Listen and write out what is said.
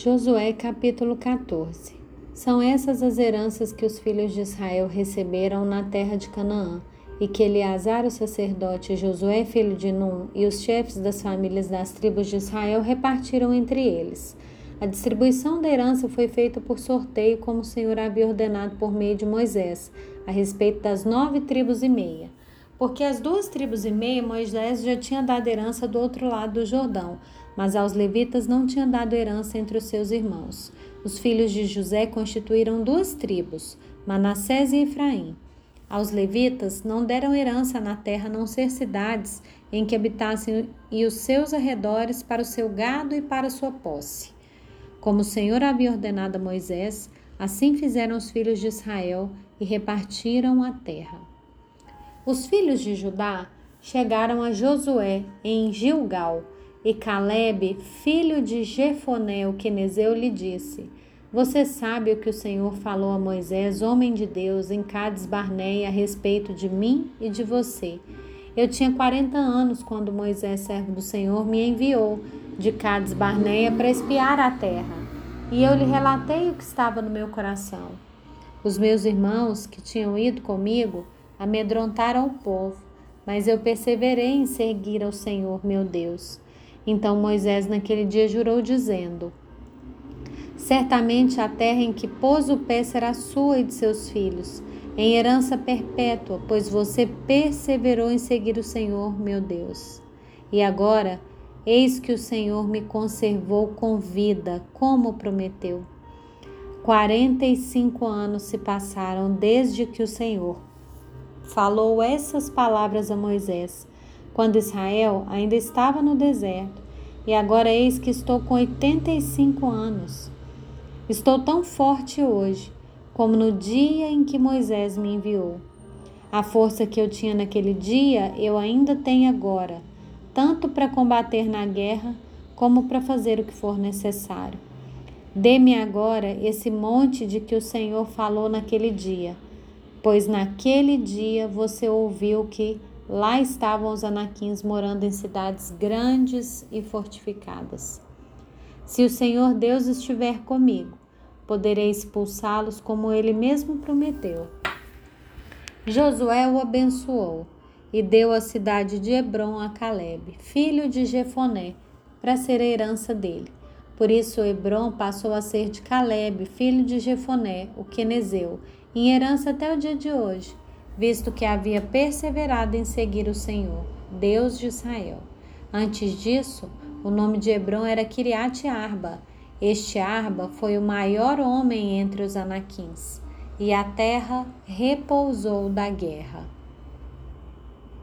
Josué capítulo 14 São essas as heranças que os filhos de Israel receberam na terra de Canaã, e que Eleazar, o sacerdote, Josué, filho de Num, e os chefes das famílias das tribos de Israel repartiram entre eles. A distribuição da herança foi feita por sorteio, como o Senhor havia ordenado por meio de Moisés, a respeito das nove tribos e meia. Porque as duas tribos e meia Moisés já tinha dado herança do outro lado do Jordão, mas aos levitas não tinha dado herança entre os seus irmãos. Os filhos de José constituíram duas tribos, Manassés e Efraim. Aos levitas não deram herança na terra, a não ser cidades em que habitassem e os seus arredores para o seu gado e para a sua posse. Como o Senhor havia ordenado a Moisés, assim fizeram os filhos de Israel e repartiram a terra. Os filhos de Judá chegaram a Josué em Gilgal, e Caleb, filho de Jefoné, o quenezeu, lhe disse: Você sabe o que o Senhor falou a Moisés, homem de Deus, em Cades Barneia, a respeito de mim e de você. Eu tinha 40 anos quando Moisés, servo do Senhor, me enviou de Cades Barneia para espiar a terra. E eu lhe relatei o que estava no meu coração. Os meus irmãos que tinham ido comigo amedrontaram o povo, mas eu perseverei em seguir ao Senhor, meu Deus. Então Moisés naquele dia jurou, dizendo: Certamente a terra em que pôs o pé será sua e de seus filhos, em herança perpétua, pois você perseverou em seguir o Senhor, meu Deus. E agora, eis que o Senhor me conservou com vida, como prometeu. Quarenta e cinco anos se passaram desde que o Senhor falou essas palavras a Moisés quando Israel ainda estava no deserto, e agora eis que estou com 85 anos. Estou tão forte hoje como no dia em que Moisés me enviou. A força que eu tinha naquele dia eu ainda tenho agora, tanto para combater na guerra como para fazer o que for necessário. Dê-me agora esse monte de que o Senhor falou naquele dia, pois naquele dia você ouviu que Lá estavam os anaquins morando em cidades grandes e fortificadas. Se o Senhor Deus estiver comigo, poderei expulsá-los como ele mesmo prometeu. Josué o abençoou e deu a cidade de Hebron a Caleb, filho de Jefoné, para ser a herança dele. Por isso Hebron passou a ser de Caleb, filho de Jefoné, o quenezeu, em herança até o dia de hoje visto que havia perseverado em seguir o Senhor, Deus de Israel. Antes disso, o nome de Hebron era Kiriat Arba. Este Arba foi o maior homem entre os anaquins, e a terra repousou da guerra.